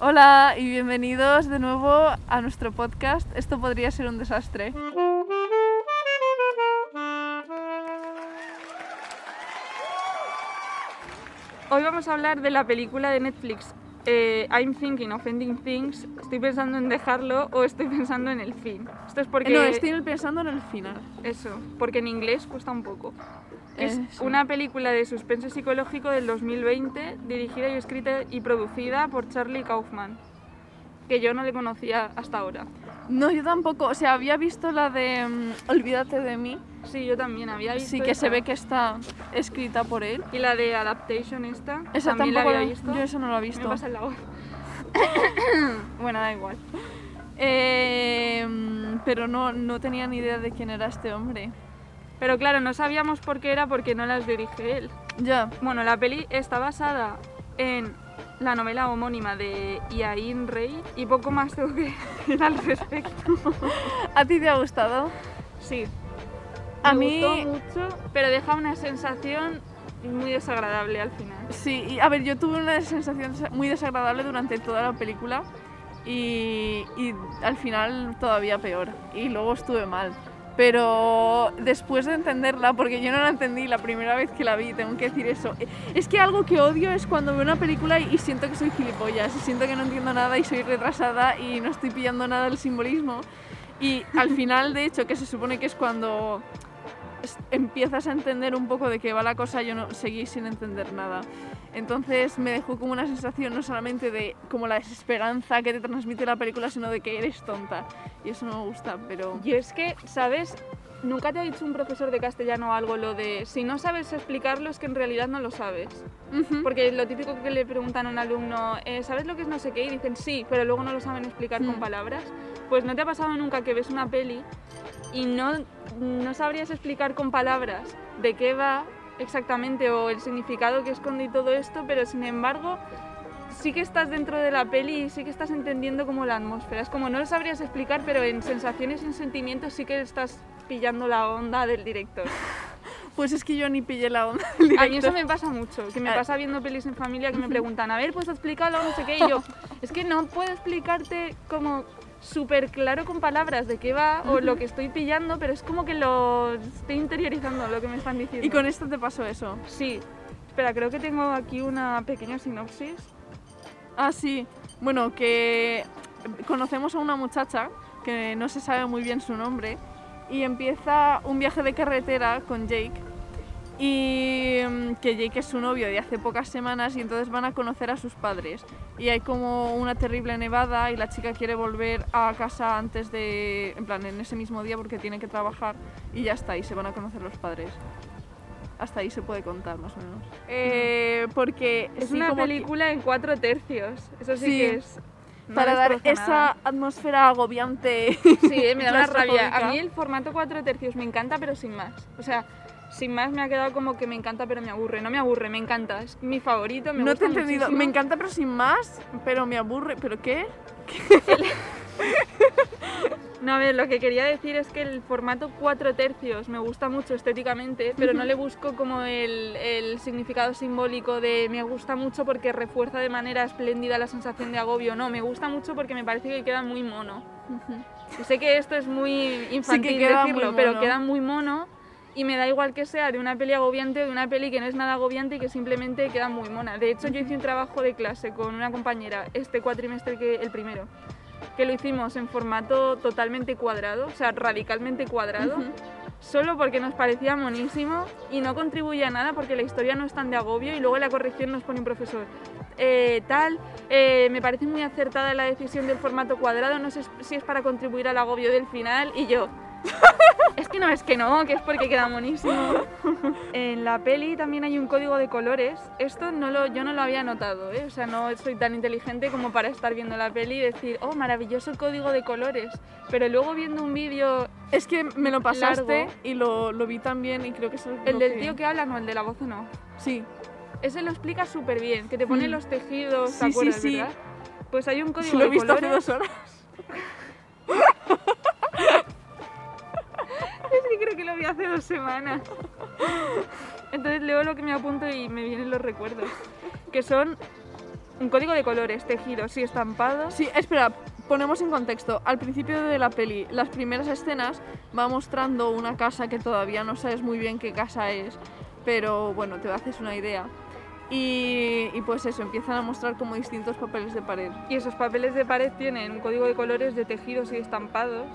Hola y bienvenidos de nuevo a nuestro podcast. Esto podría ser un desastre. Hoy vamos a hablar de la película de Netflix eh, I'm thinking of ending things. Estoy pensando en dejarlo o estoy pensando en el fin. Esto es porque No, estoy pensando en el final. eso, porque en inglés cuesta un poco. Es Eso. una película de suspenso psicológico del 2020, dirigida y escrita y producida por Charlie Kaufman, que yo no le conocía hasta ahora. No, yo tampoco. O sea, había visto la de mm, Olvídate de mí. Sí, yo también había visto Sí, que se esa. ve que está escrita por él. Y la de Adaptation esta, Esa también tampoco la la- había visto. Yo eso no lo he Me visto. pasa el agua. bueno, da igual. Eh, pero no, no tenía ni idea de quién era este hombre. Pero claro, no sabíamos por qué era porque no las dirige él. Ya. Bueno, la peli está basada en la novela homónima de Iain Rey y poco más tengo que decir al respecto. ¿A ti te ha gustado? Sí. A me mí- gustó mucho, pero deja una sensación muy desagradable al final. Sí, y a ver, yo tuve una sensación muy desagradable durante toda la película y, y al final todavía peor. Y luego estuve mal. Pero después de entenderla, porque yo no la entendí la primera vez que la vi, tengo que decir eso. Es que algo que odio es cuando veo una película y siento que soy gilipollas, y siento que no entiendo nada y soy retrasada y no estoy pillando nada del simbolismo. Y al final, de hecho, que se supone que es cuando empiezas a entender un poco de qué va la cosa, yo no seguí sin entender nada. Entonces me dejó como una sensación no solamente de como la desesperanza que te transmite la película, sino de que eres tonta. Y eso no me gusta, pero... Y es que, ¿sabes? Nunca te ha dicho un profesor de castellano algo lo de si no sabes explicarlo es que en realidad no lo sabes. Porque lo típico que le preguntan a un alumno, eh, ¿sabes lo que es no sé qué? Y dicen sí, pero luego no lo saben explicar con Mm. palabras. Pues no te ha pasado nunca que ves una peli y no, no sabrías explicar con palabras de qué va exactamente o el significado que esconde y todo esto, pero sin embargo sí que estás dentro de la peli y sí que estás entendiendo como la atmósfera. Es como no lo sabrías explicar, pero en sensaciones y en sentimientos sí que estás pillando la onda del director. Pues es que yo ni pillé la onda del A mí eso director. me pasa mucho, que me Ah. pasa viendo pelis en familia que me preguntan, a ver, pues explícalo, no sé qué, y yo, es que no puedo explicarte como súper claro con palabras de qué va o lo que estoy pillando, pero es como que lo estoy interiorizando lo que me están diciendo. Y con esto te pasó eso. Sí. Espera, creo que tengo aquí una pequeña sinopsis. Ah, sí. Bueno, que conocemos a una muchacha que no se sabe muy bien su nombre y empieza un viaje de carretera con Jake y mm, que Jake es su novio de hace pocas semanas y entonces van a conocer a sus padres y hay como una terrible nevada y la chica quiere volver a casa antes de, en plan, en ese mismo día porque tiene que trabajar y ya está, y se van a conocer los padres. Hasta ahí se puede contar más o menos. Eh, porque Es sí, una como que- película en cuatro tercios. Eso sí, Sí. que es... no para dar esa nada. atmósfera agobiante. Sí, eh, me da una rabia. A mí el formato cuatro tercios me encanta, pero sin más. O sea, sin más me ha quedado como que me encanta, pero me aburre. No me aburre, me encanta. Es mi favorito, me no gusta te he entendido. muchísimo. Me encanta, pero sin más. Pero me aburre. ¿Pero qué? No, a ver, lo que quería decir es que el formato cuatro tercios me gusta mucho estéticamente, pero no le busco como el, el significado simbólico de me gusta mucho porque refuerza de manera espléndida la sensación de agobio. No, me gusta mucho porque me parece que queda muy mono. Sé que esto es muy infantil queda muy decirlo, pero queda muy mono y me da igual que sea de una peli agobiante o de una peli que no es nada agobiante y que simplemente queda muy mona. De hecho, yo hice un trabajo de clase con una compañera este cuatrimestre que el primero, que lo hicimos en formato totalmente cuadrado, o sea, radicalmente cuadrado. Solo porque nos parecía monísimo y no contribuye a nada porque la historia no es tan de agobio y luego la corrección nos pone un profesor. eh, tal, eh, me parece muy acertada la decisión del formato cuadrado, no sé si es para contribuir al agobio del final y yo. Es que no es que no, que es porque queda monísimo. En la peli también hay un código de colores. Esto no lo, yo no lo había notado, ¿eh? o sea, no soy tan inteligente como para estar viendo la peli y decir, oh, maravilloso el código de colores. Pero luego viendo un vídeo, Es que me lo pasaste Largo. y lo, lo vi también y creo que es el del que- tío que habla, no, el de la voz no. Sí. Ese lo explica súper bien, que te pone Mm. los tejidos, Sí, ¿te acuerdas, sí. verdad? Pues hay un código lo he de visto hace colores. dos horas. Es que creo que lo vi hace dos semanas. Entonces leo lo que me apunto y me vienen los recuerdos. Que son un código de colores, tejidos y estampados. Sí, espera, ponemos en contexto. Al principio de la peli, las primeras escenas va mostrando una casa que todavía no sabes muy bien qué casa es, pero bueno, te haces una idea. Y, y pues eso, empiezan a mostrar como distintos papeles de pared. Y esos papeles de pared tienen un código de colores de tejidos y estampados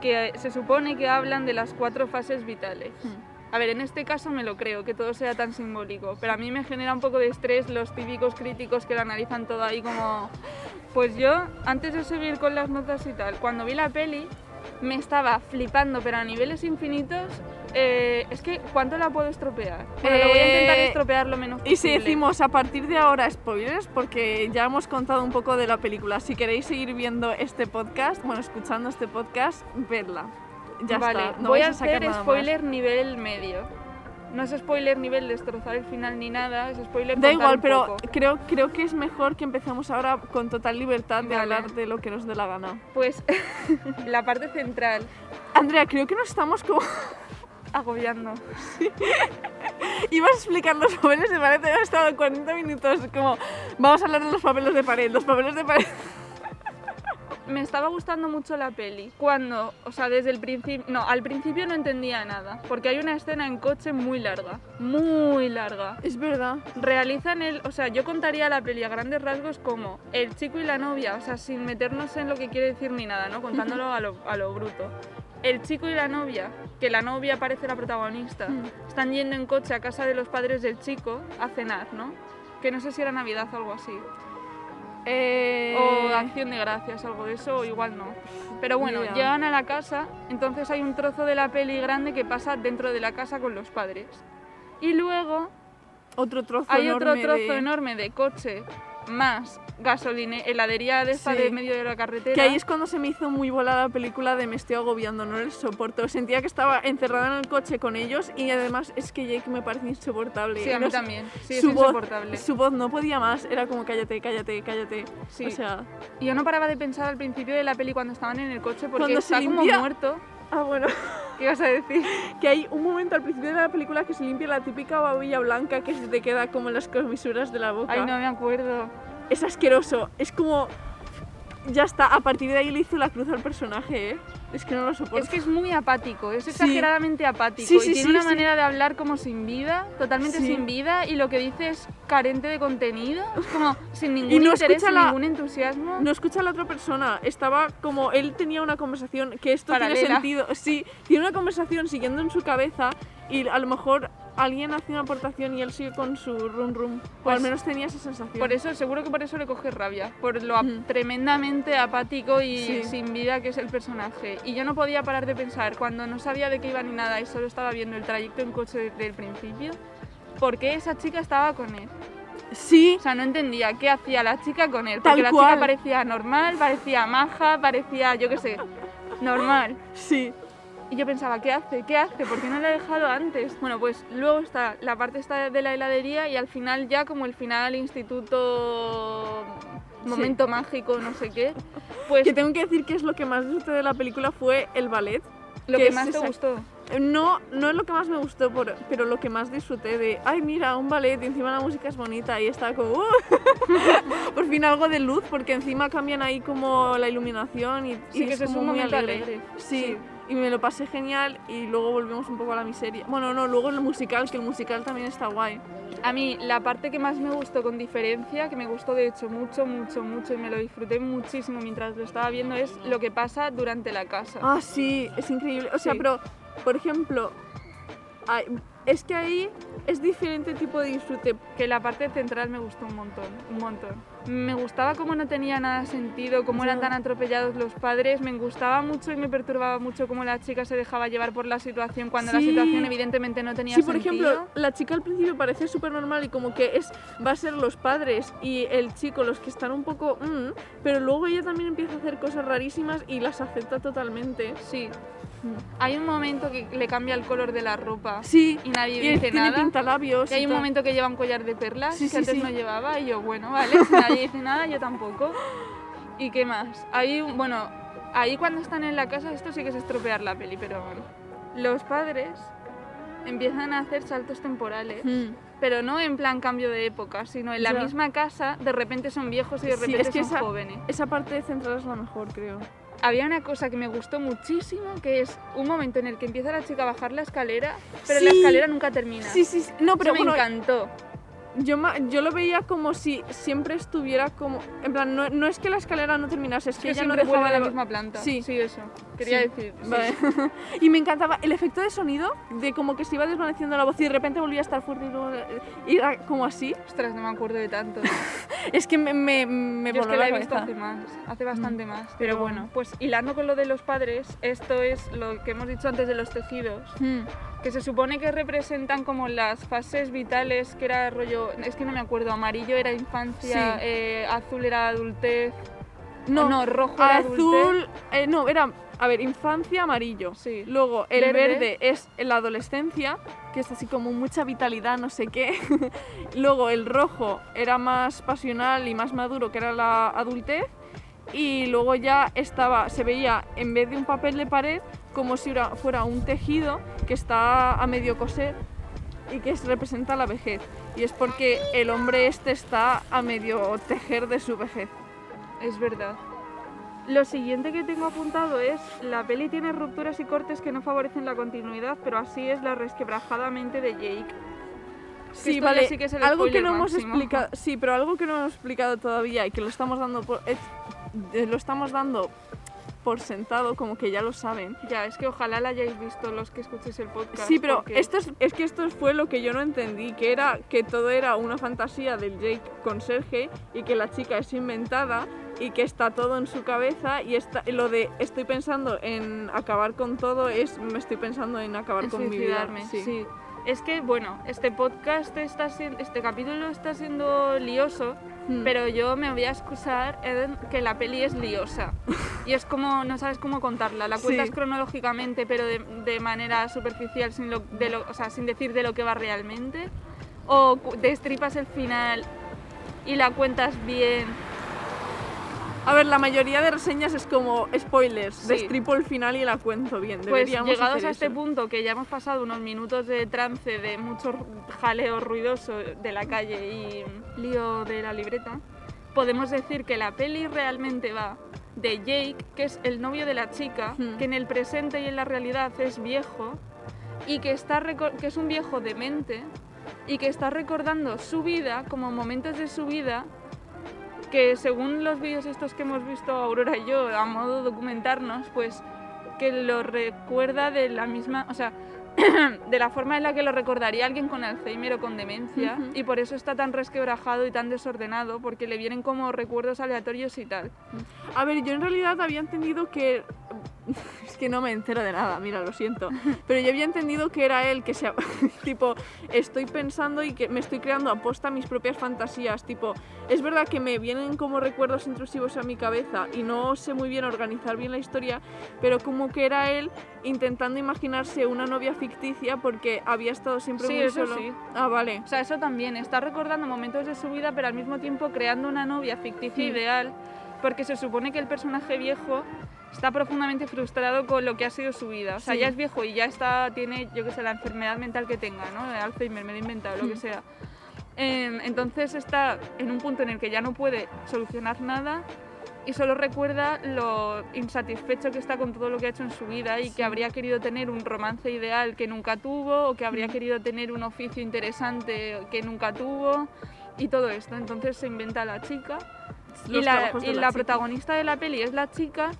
que se supone que hablan de las cuatro fases vitales. Hmm. A ver, en este caso me lo creo, que todo sea tan simbólico, pero a mí me genera un poco de estrés los típicos críticos que lo analizan todo ahí como... Pues yo, antes de seguir con las notas y tal, cuando vi la peli, me estaba flipando, pero a niveles infinitos, eh, es que ¿cuánto la puedo estropear? Bueno, lo voy a intentar Eh, estropear lo menos Y si posible. decimos a partir de ahora spoilers, porque ya hemos contado un poco de la película, si queréis seguir viendo este podcast, bueno, escuchando este podcast, vedla. Ya vale, está, no voy vais a sacar hacer nada más. spoiler nivel medio. No es spoiler nivel destrozar el final ni nada, es spoiler Da igual, un pero poco. creo, creo que es mejor que empecemos ahora con total libertad de Vale. hablar de lo que nos dé la gana. Pues la parte central, Andrea, creo que nos estamos como... agobiando. Ibas a explicar los papeles de pared, hemos estado 40 minutos como... Vamos a hablar de los papeles de pared, los papeles de pared... Me estaba gustando mucho la peli. Cuando, o sea, desde el principio, no, al principio no entendía nada, porque hay una escena en coche muy larga, muy larga. Es verdad. Realizan el, o sea, yo contaría la peli a grandes rasgos como el chico y la novia, o sea, sin meternos en lo que quiere decir ni nada, ¿no? Contándolo a lo, a lo bruto. El chico y la novia, que la novia parece la protagonista, Mm. están yendo en coche a casa de los padres del chico a cenar, ¿no? Que no sé si era Navidad o algo así. Eh... O acción de gracias, algo de eso, o igual no. Pero bueno, llegan a la casa, entonces hay un trozo de la peli grande que pasa dentro de la casa con los padres. Y luego Otro trozo hay otro trozo de- enorme de coche más gasolina, heladería de esta Sí. de medio de la carretera. Que ahí es cuando se me hizo muy volada la película de me estoy agobiando, no les soporto. Sentía que estaba encerrada en el coche con ellos y además es que Jake me parece insoportable. Sí, a mí no sé- también. Sí, es su voz, insoportable. su voz no podía más, era como cállate, cállate, cállate. Sí. O sea, Y yo no paraba de pensar al principio de la peli cuando estaban en el coche porque Cuando se está como limpia- muerto. ah bueno, ¿Qué ibas a decir? que hay un momento al principio de la película que se limpia la típica babilla blanca que se te queda como en las comisuras de la boca. Ay, no me acuerdo. Es asqueroso, es como... Ya está, a partir de ahí le hizo la cruz al personaje, ¿eh? Es que no lo soporto. Es que es muy apático, es Sí. exageradamente apático Sí, y sí, tiene sí, una manera de hablar como sin vida, totalmente sin vida y lo que dice es carente de contenido, es como sin ningún no interés, sin la- ningún entusiasmo. No escucha a la otra persona, estaba como él tenía una conversación que esto tiene sentido, sí, tiene una conversación siguiendo en su cabeza y a lo mejor alguien hace una aportación y él sigue con su rum rum, o al Pues, menos tenía esa sensación. Por eso, seguro que por eso le coge rabia, por lo tremendamente apático y Sí. sin vida que es el personaje. Y yo no podía parar de pensar, cuando no sabía de qué iba ni nada y solo estaba viendo el trayecto en coche desde el principio, ¿por qué esa chica estaba con él? Sí, O sea, no entendía qué hacía la chica con él, Tal porque la cual. chica parecía normal, parecía maja, parecía, yo qué sé, normal. sí. Y yo pensaba, ¿qué hace? ¿Qué hace? ¿Por qué no la ha dejado antes? Bueno, pues luego está la parte esta de la heladería y al final ya como el final instituto momento mágico, no sé qué, pues Que tengo que decir que es lo que más disfruté de la película fue el ballet. lo que que más te gustó. No, no es lo que más me gustó, por- pero lo que más disfruté de, ay mira, un ballet y encima la música es bonita y está como, "Uh". por fin algo de luz, porque encima cambian ahí como la iluminación y, Sí, y que es ese es como un muy momento alegre. alegre. Sí, Sí. Y me lo pasé genial y luego volvemos un poco a la miseria. Bueno, no, luego el musical, que el musical también está guay. A mí la parte que más me gustó con diferencia, que me gustó de hecho mucho, mucho, mucho y me lo disfruté muchísimo mientras lo estaba viendo, es lo que pasa durante la casa. Ah, sí, es increíble. O sea, Sí. pero, por ejemplo, es que ahí es diferente tipo de disfrute. que la parte central me gustó un montón, un montón. Me gustaba cómo no tenía nada sentido, cómo eran tan atropellados los padres, me gustaba mucho y me perturbaba mucho cómo la chica se dejaba llevar por la situación cuando la Sí. situación evidentemente no tenía Sí, por sentido. ejemplo, la chica al principio parece súper normal y como que es va a ser los padres y el chico los que están un poco... mm, pero luego ella también empieza a hacer cosas rarísimas y las acepta totalmente. Sí. Hay un momento que le cambia el color de la ropa Sí, y nadie y dice tiene nada. pintalabios. Y hay un tal. momento que lleva un collar de perlas Sí, que sí, antes sí. no llevaba y yo, bueno, vale, si nadie dice nada, yo tampoco. ¿Y qué más? Ahí, bueno, ahí cuando están en la casa, esto sí que es estropear la peli, pero bueno. Los padres empiezan a hacer saltos temporales Mm, pero no en plan cambio de época, sino en la Ya. misma casa de repente son viejos y de repente es que son esa- jóvenes. Esa parte central es la mejor, creo. Había una cosa que me gustó muchísimo, que es un momento en el que empieza la chica a bajar la escalera, pero la escalera nunca termina. Sí, sí, sí. No, pero Eso bueno, me encantó. Yo, yo lo veía como si siempre estuviera como... En plan, no, no es que la escalera no terminase, es que Que ella no dejaba la misma planta. Sí. sí, eso. Quería Sí. decir. sí. Vale. y me encantaba el efecto de sonido, de como que se iba desvaneciendo la voz y de repente volvía a estar fuerte y luego... era como así. Ostras, no me acuerdo de tanto. Es que me, me, me Yo es que la he la visto cabeza. hace más, hace bastante más. Pero bueno, pues hilando con lo de los padres, esto es lo que hemos dicho antes de los tejidos, Hmm. Que se supone que representan como las fases vitales, que era rollo, es que no me acuerdo, amarillo era infancia, Sí. eh, azul era adultez, No, no, rojo era adultez. azul... eh, no, era... A ver, infancia, amarillo. Sí. Luego el Verde. verde. es la adolescencia, que es así como mucha vitalidad, no sé qué. Luego el rojo era más pasional y más maduro, que era la adultez. Y luego ya estaba, se veía en vez de un papel de pared, como si era- fuera un tejido que está a medio coser y que es- representa la vejez. Y es porque el hombre este está a medio tejer de su vejez. Es verdad. Lo siguiente que tengo apuntado es, la peli tiene rupturas y cortes que no favorecen la continuidad, pero así es la resquebrajadamente de Jake. Sí, esto vale. sí que es el algo que no hemos máximo. explicado, sí, pero algo que no hemos explicado todavía y que lo estamos dando por, lo estamos dando por sentado, como que ya lo saben. Ya, es que ojalá la hayáis visto los que escuchéis el podcast. Sí, pero porque- esto es, es que esto fue lo que yo no entendí, que era que todo era una fantasía del Jake con Sergei y que la chica es inventada y que está todo en su cabeza y está, lo de estoy pensando en acabar con todo es me estoy pensando en acabar en con mi vida. Sí. sí. Es que, bueno, este podcast está este capítulo está siendo lioso, Mm. pero yo me voy a excusar en que la peli es liosa. Y es como, no sabes cómo contarla. La cuentas Sí. cronológicamente, pero de, de manera superficial, sin, lo, de lo, o sea, sin decir de lo que va realmente. O destripas el final y la cuentas bien. A ver, la mayoría de reseñas es como spoilers, Sí. destripo el final y la cuento bien. Pues Deberíamos llegados hacer a este eso. punto, que ya hemos pasado unos minutos de trance, de mucho jaleo ruidoso de la calle y lío de la libreta, podemos decir que la peli realmente va de Jake, que es el novio de la chica, Hmm. que en el presente y en la realidad es viejo, y que, está que es un viejo demente, y que está recordando su vida como momentos de su vida que según los vídeos estos que hemos visto Aurora y yo a modo documentarnos, pues que lo recuerda de la misma, o sea, de la forma en la que lo recordaría alguien con Alzheimer o con demencia Ujú. y por eso está tan resquebrajado y tan desordenado porque le vienen como recuerdos aleatorios y tal. A ver, yo en realidad había entendido que... Es que no me entero de nada, mira, lo siento. Pero yo había entendido que era él que se... tipo, estoy pensando y que me estoy creando aposta mis propias fantasías. Tipo, es verdad que me vienen como recuerdos intrusivos a mi cabeza y no sé muy bien organizar bien la historia, pero como que era él intentando imaginarse una novia ficticia porque había estado siempre Sí, muy eso solo. sí. Ah, vale. O sea, eso también, está recordando momentos de su vida, pero al mismo tiempo creando una novia ficticia Mm. ideal, porque se supone que el personaje viejo está profundamente frustrado con lo que ha sido su vida. O sea, Sí. ya es viejo y ya está, tiene, yo qué sé, la enfermedad mental que tenga, ¿no? Alzheimer, me lo he inventado, lo que Mm. sea. Em, entonces está en un punto en el que ya no puede solucionar nada y solo recuerda lo insatisfecho que está con todo lo que ha hecho en su vida y que habría querido tener un romance ideal que nunca tuvo o que habría querido tener un oficio interesante que nunca tuvo y todo esto. Entonces se inventa la chica. Y la, y la protagonista de la peli es la chica,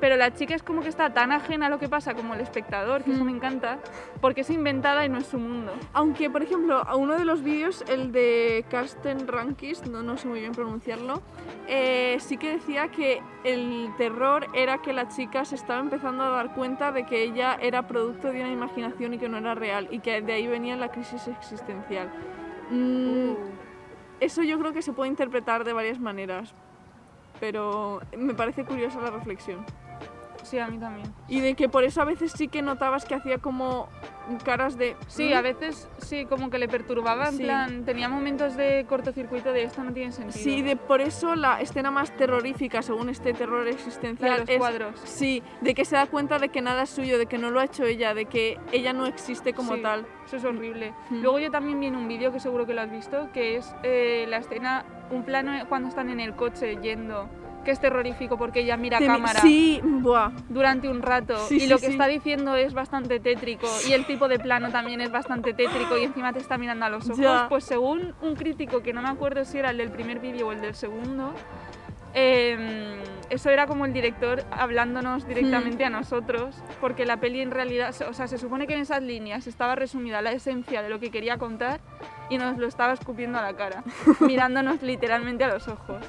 pero la chica es como que está tan ajena a lo que pasa como el espectador, que eso Mm. me encanta, porque es inventada y no es su mundo. Aunque, por ejemplo, a uno de los vídeos, el de Karsten Rankis, no, no sé muy bien pronunciarlo, eh, sí que decía que el terror era que la chica se estaba empezando a dar cuenta de que ella era producto de una imaginación y que no era real, y que de ahí venía la crisis existencial. Mm, Eso yo creo que se puede interpretar de varias maneras, pero me parece curiosa la reflexión. Sí, a mí también. Y de que por eso a veces sí que notabas que hacía como caras de... Sí, "Mm". a veces sí, como que le perturbaba, en Sí. plan, tenía momentos de cortocircuito de esto no tiene sentido. Sí, de, por eso la escena más terrorífica, según este terror existencial, de los es... cuadros. Sí, de que se da cuenta de que nada es suyo, de que no lo ha hecho ella, de que ella no existe como Sí, tal. Eso es horrible. Mm. Luego yo también vi en un vídeo que seguro que lo has visto, que es eh, la escena, un plano cuando están en el coche yendo, que es terrorífico porque ella mira Te- cámara Sí, buah. durante un rato Sí, y sí, lo que está diciendo es bastante tétrico y el tipo de plano también es bastante tétrico y encima te está mirando a los ojos. Ya. Pues según un crítico, que no me acuerdo si era el del primer vídeo o el del segundo, eh, eso era como el director hablándonos directamente a nosotros, porque la peli en realidad, o sea, se supone que en esas líneas estaba resumida la esencia de lo que quería contar y nos lo estaba escupiendo a la cara, mirándonos literalmente a los ojos.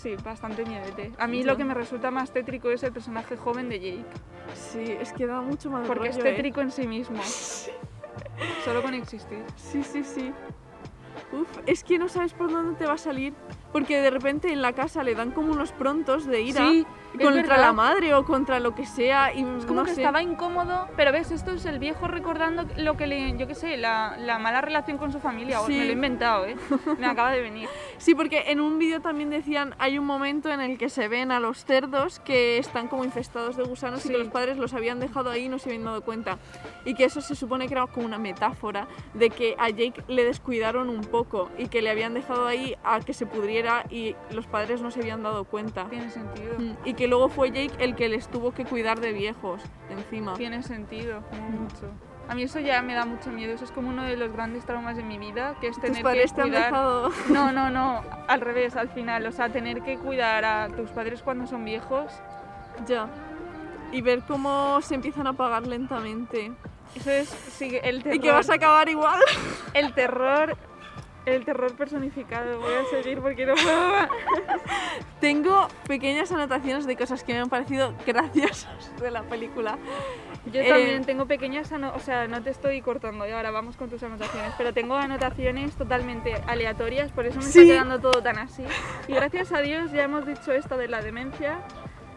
Sí, bastante miedete. A mí lo que me resulta más tétrico es el personaje joven de Jake, Sí, es que da mucho más porque es ¿eh? tétrico en sí mismo, solo con existir. Sí, sí, sí. Uf, es que no sabes por dónde te va a salir. Porque de repente en la casa le dan como unos prontos de ira Sí, contra verdad. la madre o contra lo que sea. Y Es como no que sé. estaba incómodo, pero ves, esto es el viejo recordando lo que le, yo qué sé, la, la mala relación con su familia. Sí. Me lo he inventado, ¿eh? Me acaba de venir. Sí, porque en un vídeo también decían, hay un momento en el que se ven a los cerdos que están como infestados de gusanos y Sí. que los padres los habían dejado ahí y no se habían dado cuenta. Y que eso se supone que era como una metáfora de que a Jake le descuidaron un poco y que le habían dejado ahí a que se pudriera y los padres no se habían dado cuenta. Tiene sentido. Mm, Y que luego fue Jake el que les tuvo que cuidar de viejos encima. Tiene sentido, mucho. A mí eso ya me da mucho miedo. Eso es como uno de los grandes traumas de mi vida, que es Tus tener que padres te han cuidar. dejado... No, no, no. Al revés, al final. O sea, tener que cuidar a tus padres cuando son viejos. ya. Y ver cómo se empiezan a apagar lentamente. Eso es sí, el terror. Y que vas a acabar igual. El terror. El terror personificado. Voy a seguir porque no puedo más. Tengo pequeñas anotaciones de cosas que me han parecido graciosas de la película. Yo Eh, también tengo pequeñas ano- o sea, no te estoy cortando y ahora vamos con tus anotaciones, pero tengo anotaciones totalmente aleatorias, por eso me Sí. está quedando todo tan así. Y gracias a Dios ya hemos dicho esta de la demencia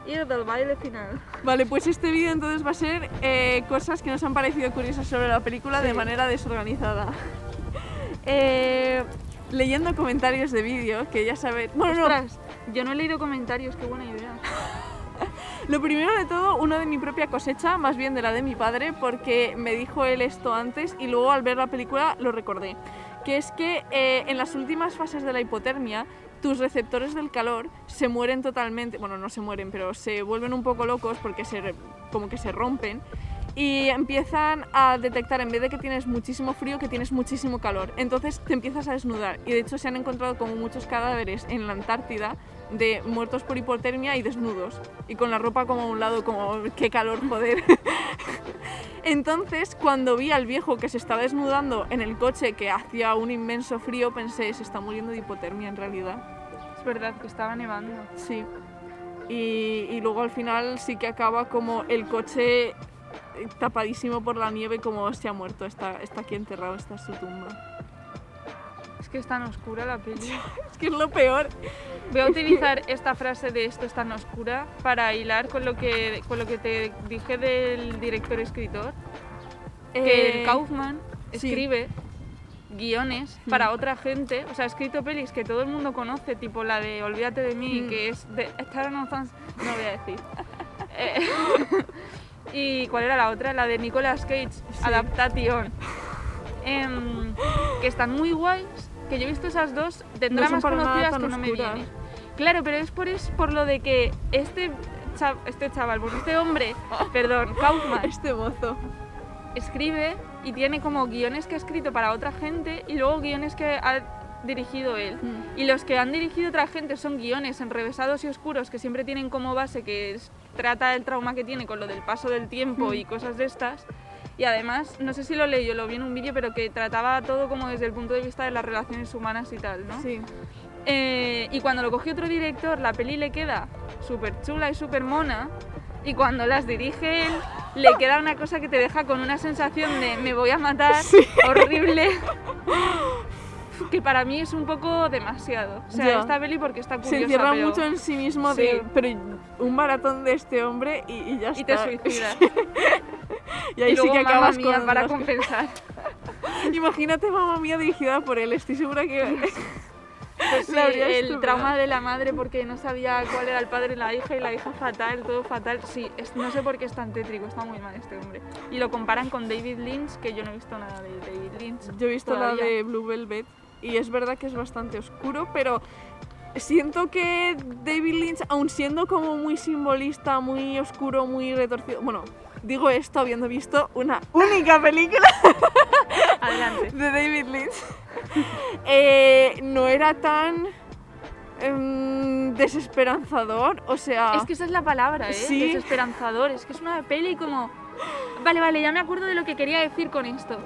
y el del baile final. Vale, pues este vídeo entonces va a ser eh, cosas que nos han parecido curiosas sobre la película de manera desorganizada. Eh, leyendo comentarios de vídeo, que ya sabéis... Bueno, no, Ostras, yo no he leído comentarios, qué buena idea. Lo primero de todo, uno de mi propia cosecha, más bien de la de mi padre, porque me dijo él esto antes y luego al ver la película lo recordé. Que es que eh, en las últimas fases de la hipotermia, tus receptores del calor se mueren totalmente, bueno, no se mueren, pero se vuelven un poco locos porque se, como que se rompen y empiezan a detectar en vez de que tienes muchísimo frío que tienes muchísimo calor. Entonces te empiezas a desnudar y de hecho se han encontrado como muchos cadáveres en la Antártida de muertos por hipotermia y desnudos y con la ropa como a un lado como qué calor joder. Entonces, cuando vi al viejo que se estaba desnudando en el coche que hacía un inmenso frío, pensé, se está muriendo de hipotermia en realidad. Es verdad que estaba nevando. Sí. Y, y luego al final sí que acaba como el coche tapadísimo por la nieve como se ha muerto, está, está aquí enterrado, está en su tumba. Es que es tan oscura la peli. Es que es lo peor. Voy a utilizar esta frase de esto es tan oscura para hilar con lo que, con lo que te dije del director escritor. que Eh, el Kaufman sí. escribe guiones Mm. para otra gente, o sea, ha escrito pelis que todo el mundo conoce, tipo la de Olvídate de mí, Mm. que es de no voy a decir. Y cuál era la otra, la de Nicolas Cage, Adaptation, Em, que están muy guays, que yo he visto esas dos, tendrá No más conocidas que no me vienen. Claro, pero es por, es por lo de que este, este chaval, bueno, este hombre, perdón, Kaufman, Este mozo. escribe y tiene como guiones que ha escrito para otra gente y luego guiones que ha dirigido él. Mm. Y los que han dirigido otra gente son guiones enrevesados y oscuros que siempre tienen como base que es- trata el trauma que tiene con lo del paso del tiempo Mm. y cosas de estas. Y además, no sé si lo leí, yo lo vi en un vídeo, pero que trataba todo como desde el punto de vista de las relaciones humanas y tal, ¿no? Sí. Eh, y cuando lo cogió otro director, la peli le queda súper chula y súper mona. Y cuando las dirige él, le queda una cosa que te deja con una sensación de me voy a matar, horrible. Que para mí es un poco demasiado. O sea, Ya. esta peli porque está curiosa, Se encierra pero- mucho en sí mismo, Sí. de, pero un maratón de este hombre y, y ya Y te está. suicidas. Y ahí y sí luego que Mamma acabas Mía con para los- compensar. Imagínate mamá mía dirigida por él, estoy segura que... Pues sí, el trauma de la madre porque no sabía cuál era el padre de la hija y la hija fatal, todo fatal. Sí, es- no sé por qué es tan tétrico, está muy mal este hombre. Y lo comparan con David Lynch, que yo no he visto nada de David Lynch. Yo he visto todavía. la de Blue Velvet y es verdad que es bastante oscuro, pero siento que David Lynch, aun siendo como muy simbolista, muy oscuro, muy retorcido, bueno, digo esto habiendo visto una única película Adelante. de David Lynch, eh, no era tan em, desesperanzador, o sea... Es que esa es la palabra, ¿eh? Sí. Desesperanzador. Es que es una peli como... Vale, vale, ya me acuerdo de lo que quería decir con esto.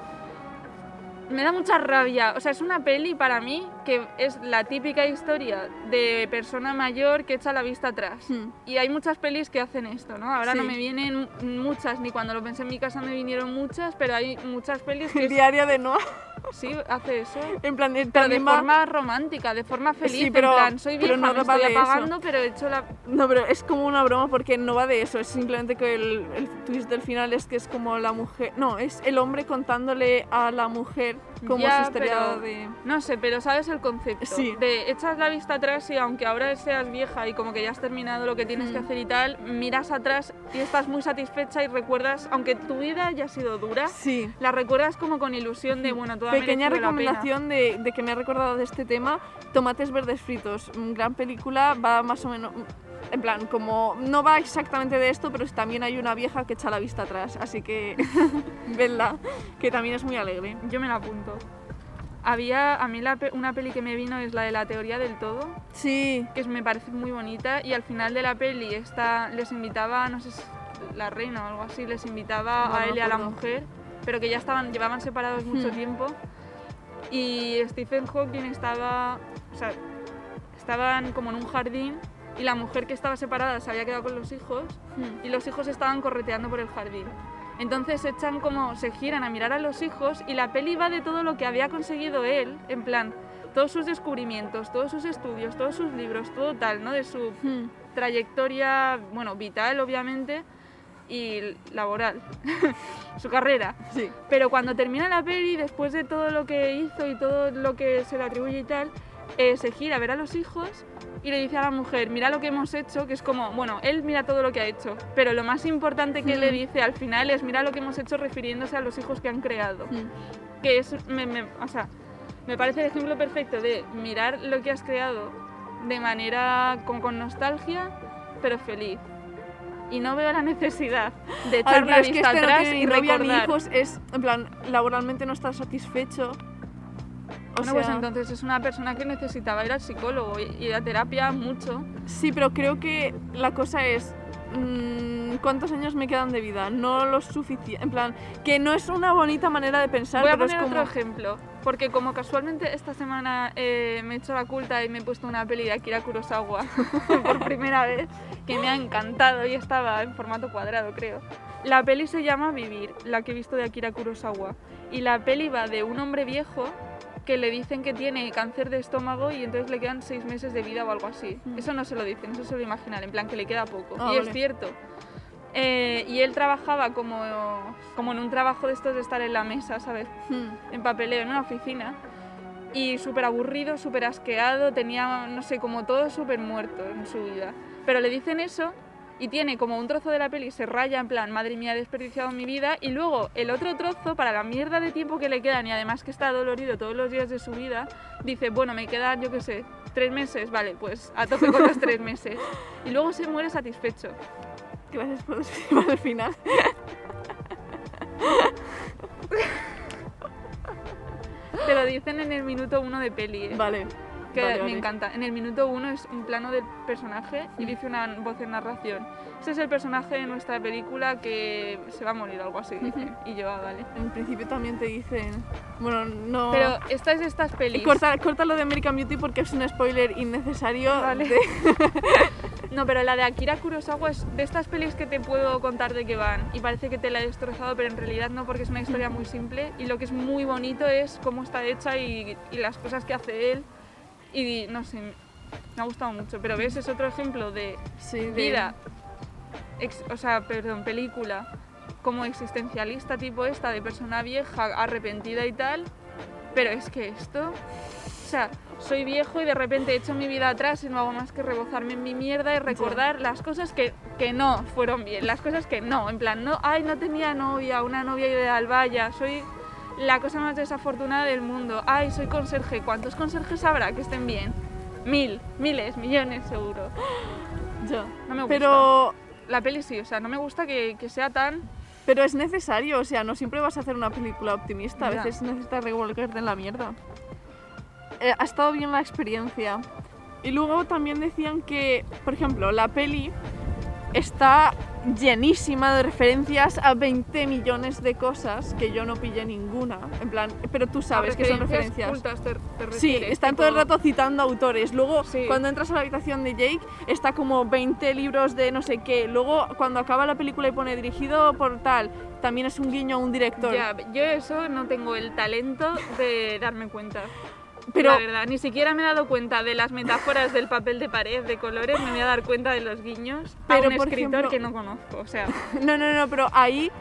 Me da mucha rabia. O sea, es una peli para mí que es la típica historia de persona mayor que echa la vista atrás. Hmm. Y hay muchas pelis que hacen esto, ¿no? Ahora no me vienen muchas, ni cuando lo pensé en mi casa me vinieron muchas, pero hay muchas pelis que El diario de Noah, sí hace eso. en plan, Pero de va- forma romántica, de forma feliz, Sí, pero- en plan, soy pero vieja, no me estoy de eso. apagando, pero he hecho la... No, pero es como una broma porque no va de eso, es simplemente que el, el twist del final es que es como la mujer, no, es el hombre contándole a la mujer como Ya, su historia pero- de... No sé, pero sabes el concepto. Sí. De echas la vista atrás y aunque ahora seas vieja y como que ya has terminado lo que tienes que Mm. hacer y tal, miras atrás y estás muy satisfecha y recuerdas, aunque tu vida haya sido dura, Sí. la recuerdas como con ilusión de, bueno, toda Pequeña recomendación de, de que me ha recordado de este tema, Tomates Verdes Fritos, Mm, gran película, va más o menos... mm, En plan, como no va exactamente de esto, pero también hay una vieja que echa la vista atrás, así que vedla, que también es muy alegre. Yo me la apunto. Había, a mí la una peli que me vino es la de la teoría del todo, Sí, que me parece muy bonita y al final de la peli esta, les invitaba, no sé si la reina o algo así, les invitaba No, a él y a la mujer, pero que ya estaban, llevaban separados mucho Hmm. tiempo y Stephen Hawking estaba, o sea, estaban como en un jardín y la mujer que estaba separada se había quedado con los hijos Mm. y los hijos estaban correteando por el jardín. Entonces echan como, se giran a mirar a los hijos y la peli va de todo lo que había conseguido él, en plan, todos sus descubrimientos, todos sus estudios, todos sus libros, todo tal, ¿no? De su Mm. trayectoria, bueno, vital obviamente y laboral, su carrera. sí. Pero cuando termina la peli, después de todo lo que hizo y todo lo que se le atribuye y tal, eh, se gira a ver a los hijos y le dice a la mujer, mira lo que hemos hecho, que es como, bueno, él mira todo lo que ha hecho, pero lo más importante que le Mm. dice al final es, mira lo que hemos hecho refiriéndose a los hijos que han creado, Mm. que es, me, me- o sea, me parece el ejemplo perfecto de mirar lo que has creado de manera con nostalgia, pero feliz. Y no veo la necesidad de echar la es que vista este no atrás tiene y ni novia ni recordar. hijos, es, en plan, laboralmente no está satisfecho. O Bueno, pues sea, entonces es una persona que necesitaba ir al psicólogo y ir a terapia mucho. Sí, pero creo que la cosa es mm, cuántos años me quedan de vida, no lo suficiente, en plan, que no es una bonita manera de pensar, Voy a pero poner es como otro ejemplo, porque como casualmente esta semana eh, me he hecho la culta y me he puesto una peli de Akira Kurosawa por primera vez, que me ha encantado y estaba en formato cuadrado, creo. La peli se llama Vivir, la que he visto de Akira Kurosawa, y la peli va de un hombre viejo que le dicen que tiene cáncer de estómago y entonces le quedan seis meses de vida o algo así. Mm. Eso no se lo dicen, eso se lo imaginan, en plan que le queda poco. Ah, y es cierto. Eh, y él trabajaba como, como en un trabajo de estos de estar en la mesa, ¿sabes? Mm, En papeleo, en una oficina. Y súper aburrido, súper asqueado, tenía, no sé, como todo súper muerto en su vida. Pero le dicen eso y tiene como un trozo de la peli, se raya en plan, madre mía, he desperdiciado mi vida. Y luego el otro trozo, para la mierda de tiempo que le quedan y además que está dolorido todos los días de su vida, dice, bueno, me quedan, yo qué sé, tres meses, vale, pues a tope con los tres meses. Y luego se muere satisfecho. Gracias por despedirme al final. Te lo dicen en el minuto uno de peli, ¿eh? Vale. Que me encanta. En el minuto uno es un plano del personaje y dice una voz en narración. Ese es el personaje de nuestra película que se va a morir algo así. dice. Y yo, ah, vale. En principio también te dicen, bueno, no... Pero esta es de estas pelis. corta, corta lo de American Beauty porque es un spoiler innecesario. Vale. de- No, pero la de Akira Kurosawa es de estas pelis que te puedo contar de qué van. Y parece que te la he destrozado, pero en realidad no, porque es una historia muy simple. Y lo que es muy bonito es cómo está hecha y, y las cosas que hace él. Y no sé, me ha gustado mucho. Pero ves, es otro ejemplo de sí, de- vida, ex- o sea, perdón, película como existencialista tipo esta, de persona vieja, arrepentida y tal, pero es que esto, o sea, soy viejo y de repente he hecho mi vida atrás y no hago más que rebozarme en mi mierda y recordar las cosas que, que no fueron bien, las cosas que no, en plan, no, ay, no tenía novia, una novia ideal, vaya, soy la cosa más desafortunada del mundo, ay, soy conserje, ¿cuántos conserjes habrá que estén bien? Mil, miles, millones seguro. Ya. No me gusta. Pero, La peli sí, o sea, no me gusta que, que sea tan... pero es necesario, o sea, no siempre vas a hacer una película optimista, a Ya. veces necesitas revolverte en la mierda. Eh, ha estado bien la experiencia. Y luego también decían que, por ejemplo, la peli está llenísima de referencias a 20 millones de cosas que yo no pillé ninguna. En plan, pero tú sabes que son referencias. ocultas, te- te Sí, están tipo- todo el rato citando autores. Luego, Sí. cuando entras a la habitación de Jake, está como 20 libros de no sé qué. Luego, cuando acaba la película y pone dirigido por tal, también es un guiño a un director. Ya, yo eso no tengo el talento de darme cuenta. Pero- la verdad, ni siquiera me he dado cuenta de las metáforas del papel de pared de colores, me voy a dar cuenta de los guiños Pero, a un por escritor ejemplo- que no conozco. O sea, No, no, no, pero ahí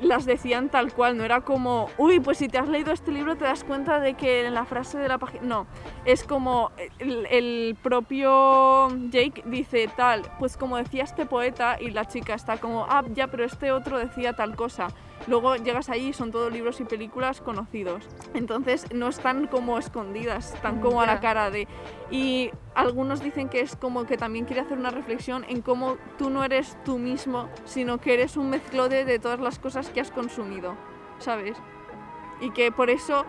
las decían tal cual, no era como, uy, pues si te has leído este libro te das cuenta de que en la frase de la página... No, es como el, el propio Jake dice tal, pues como decía este poeta y la chica está como, ah, ya, pero este otro decía tal cosa. Luego llegas ahí y son todos libros y películas conocidos. Entonces no están como escondidas, están como a la cara de... Y algunos dicen que es como que también quiere hacer una reflexión en cómo tú no eres tú mismo, sino que eres un mezclote de todas las cosas que has consumido, ¿sabes? Y que por eso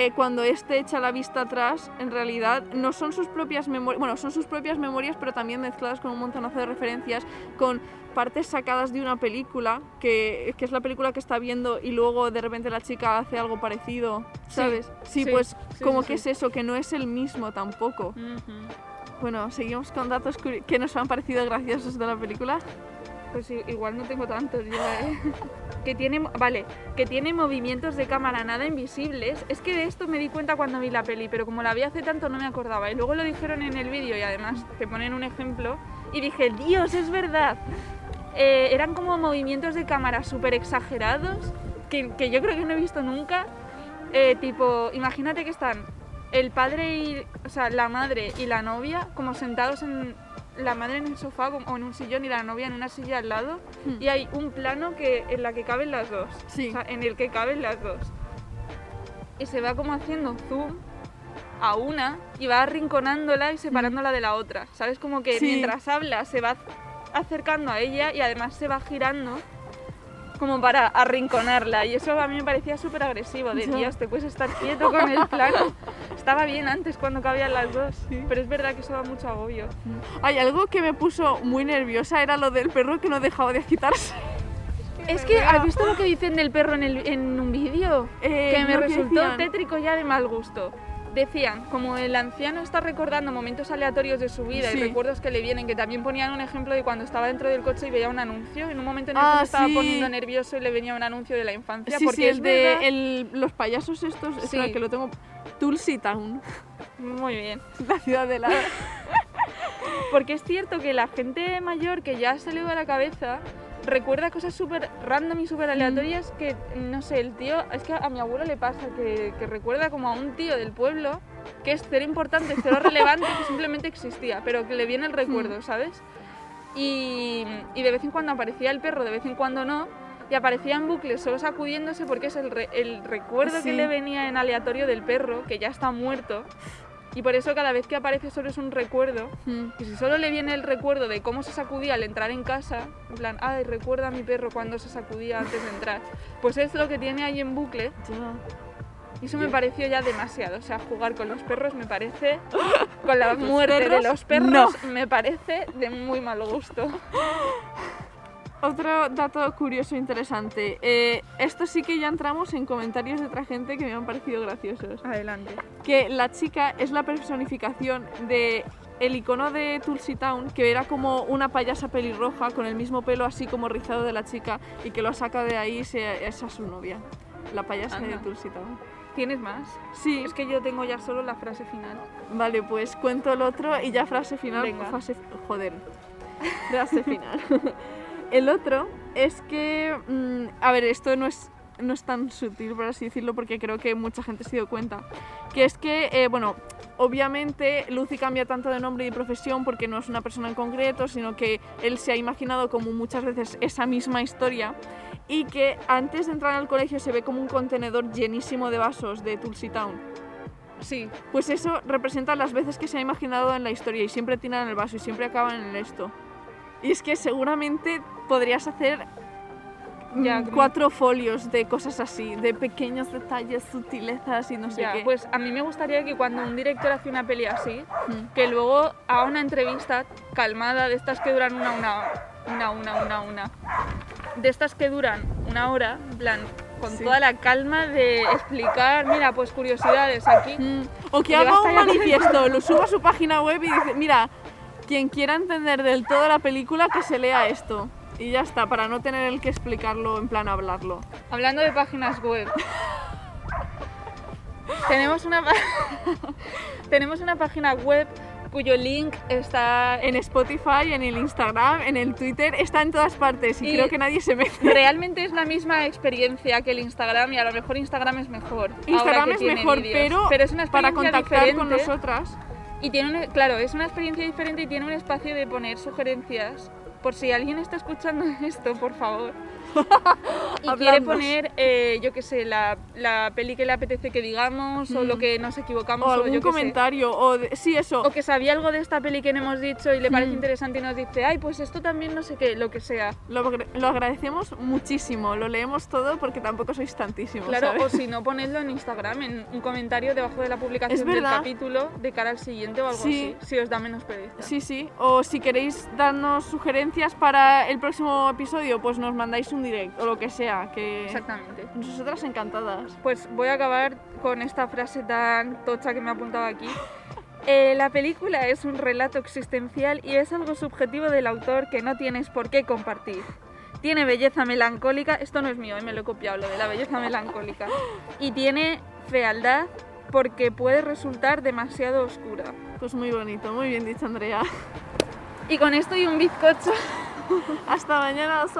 eh, cuando este echa la vista atrás, en realidad no son sus propias memorias, bueno, son sus propias memorias, pero también mezcladas con un montonazo de referencias, con partes sacadas de una película, que, que es la película que está viendo y luego de repente la chica hace algo parecido, ¿sabes? Sí, sí, pues sí, como sí, que sí. es eso, que no es el mismo tampoco. ujú. Bueno, seguimos con datos que nos han parecido graciosos de la película. Pues igual no tengo tantos yo, ¿eh? que tiene, vale, que tiene movimientos de cámara nada invisibles. Es que de esto me di cuenta cuando vi la peli, pero como la vi hace tanto no me acordaba. Y luego lo dijeron en el vídeo y además te ponen un ejemplo. Y dije, Dios, es verdad. Eh, eran como movimientos de cámara súper exagerados que, que yo creo que no he visto nunca. Eh, tipo, imagínate que están el padre y, o sea, la madre y la novia como sentados en la madre en el sofá o en un sillón y la novia en una silla al lado Hmm. y hay un plano que en la que caben las dos, Sí. o sea, en el que caben las dos. Y se va como haciendo zoom a una y va arrinconándola y separándola de la otra. ¿Sabes? Como que Sí. mientras habla se va acercando a ella y además se va girando como para arrinconarla. Y eso a mí me parecía súper agresivo. De. Dios, te puedes estar quieto con el plano. Estaba bien antes cuando cabían las dos. Sí. Pero es verdad que eso da mucho agobio. Hay algo que me puso muy nerviosa, era lo del perro que no dejaba de agitarse. Es que, ¿has visto lo que dicen del perro en, el- en un vídeo? Eh, que me resultó decían. tétrico ya de mal gusto. Decían, como el anciano está recordando momentos aleatorios de su vida Sí. y recuerdos que le vienen, que también ponían un ejemplo de cuando estaba dentro del coche y veía un anuncio, en un momento en el Ah, que se estaba sí. poniendo nervioso y le venía un anuncio de la infancia. Sí, porque sí, es el de el- los payasos estos, espera, Sí. que lo tengo... Tulsi Town, Muy bien. la ciudad de la... Porque es cierto que la gente mayor que ya se le va a la cabeza recuerda cosas súper random y súper aleatorias que, no sé, el tío, es que a mi abuelo le pasa que, que recuerda como a un tío del pueblo que es cero importante, cero relevante, que simplemente existía, pero que le viene el recuerdo, ¿sabes? Y, y de vez en cuando aparecía el perro, de vez en cuando no, y aparecía en bucles solo sacudiéndose porque es el, re- el recuerdo Sí. que le venía en aleatorio del perro, que ya está muerto, y por eso cada vez que aparece solo es un recuerdo, Mm. y si solo le viene el recuerdo de cómo se sacudía al entrar en casa, en plan, ay, recuerda a mi perro cuando se sacudía antes de entrar, pues es lo que tiene ahí en bucle, y eso me pareció ya demasiado. O sea, jugar con los perros me parece, con la muerte de los perros, no. me parece de muy mal gusto. Otro dato curioso e interesante. Eh, esto sí que ya entramos en comentarios de otra gente que me han parecido graciosos. Adelante. Que la chica es la personificación de el icono de Tulsi Town, que era como una payasa pelirroja con el mismo pelo así como rizado de la chica y que lo saca de ahí y se, es a su novia. La payasa de Anda. Tulsi Town. ¿Tienes más? Sí, Es que yo tengo ya solo la frase final. vale, pues cuento el otro y ya frase final. Venga. Frase, joder, frase final. el otro es que, mm, a ver, esto no es, no es tan sutil, por así decirlo, porque creo que mucha gente se dio cuenta. Que es que, eh, bueno, obviamente Lucy cambia tanto de nombre y de profesión porque no es una persona en concreto, sino que él se ha imaginado como muchas veces esa misma historia y que antes de entrar al colegio se ve como un contenedor llenísimo de vasos de Tulsi Town. Sí, Pues eso representa las veces que se ha imaginado en la historia y siempre tiran el vaso y siempre acaban en esto. Y es que seguramente podrías hacer mm, Ya, cuatro folios de cosas así, de pequeños detalles, sutilezas y no sé ya, qué. pues a mí me gustaría que cuando un director hace una peli así, Mm. que luego haga una entrevista calmada de estas que duran una, una, una, una, una, una. De estas que duran una hora, plan, con Sí. toda la calma de explicar, mira, pues curiosidades aquí. Mm, O que haga un manifiesto, lo suba a su página web y dice, mira, quien quiera entender del todo la película, que se lea esto. Y ya está, para no tener el que explicarlo, en plan hablarlo. Hablando de páginas web. tenemos una tenemos una página web cuyo link está En Spotify, en el Instagram, en el Twitter, está en todas partes y, Y- creo que nadie se mete. realmente es la misma experiencia que el Instagram y a lo mejor Instagram es mejor. Instagram es mejor, vídeos. pero, es una para contactar con nosotras. y tiene un- claro, es una experiencia diferente y tiene un espacio de poner sugerencias. Por si alguien está escuchando esto, por favor. y quiere poner, eh, yo qué sé, la, la peli que le apetece que digamos, o lo Mm. que nos equivocamos, O o, algún yo qué sé. comentario, o de- sí, eso. O que sabía algo de esta peli que no hemos dicho y le parece Mm. interesante y nos dice, ay, pues esto también no sé qué, lo que sea. Lo, lo agradecemos muchísimo, lo leemos todo porque tampoco sois tantísimos. Claro, ¿sabes? o si no, ponedlo en Instagram, en un comentario debajo de la publicación del capítulo de cara al siguiente o algo Sí. así, si os da menos pereza. Sí, sí. O si queréis darnos sugerencias para el próximo episodio, pues nos mandáis un direct o lo que sea. Que Exactamente. nosotras encantadas. Pues voy a acabar con esta frase tan tocha que me ha apuntado aquí. Eh, la película es un relato existencial y es algo subjetivo del autor que no tienes por qué compartir. Tiene belleza melancólica, esto no es mío, eh, me lo he copiado, lo de la belleza melancólica. Y tiene fealdad porque puede resultar demasiado oscura. Pues muy bonito, muy bien dicho, Andrea. Y con esto y un bizcocho. Hasta mañana a las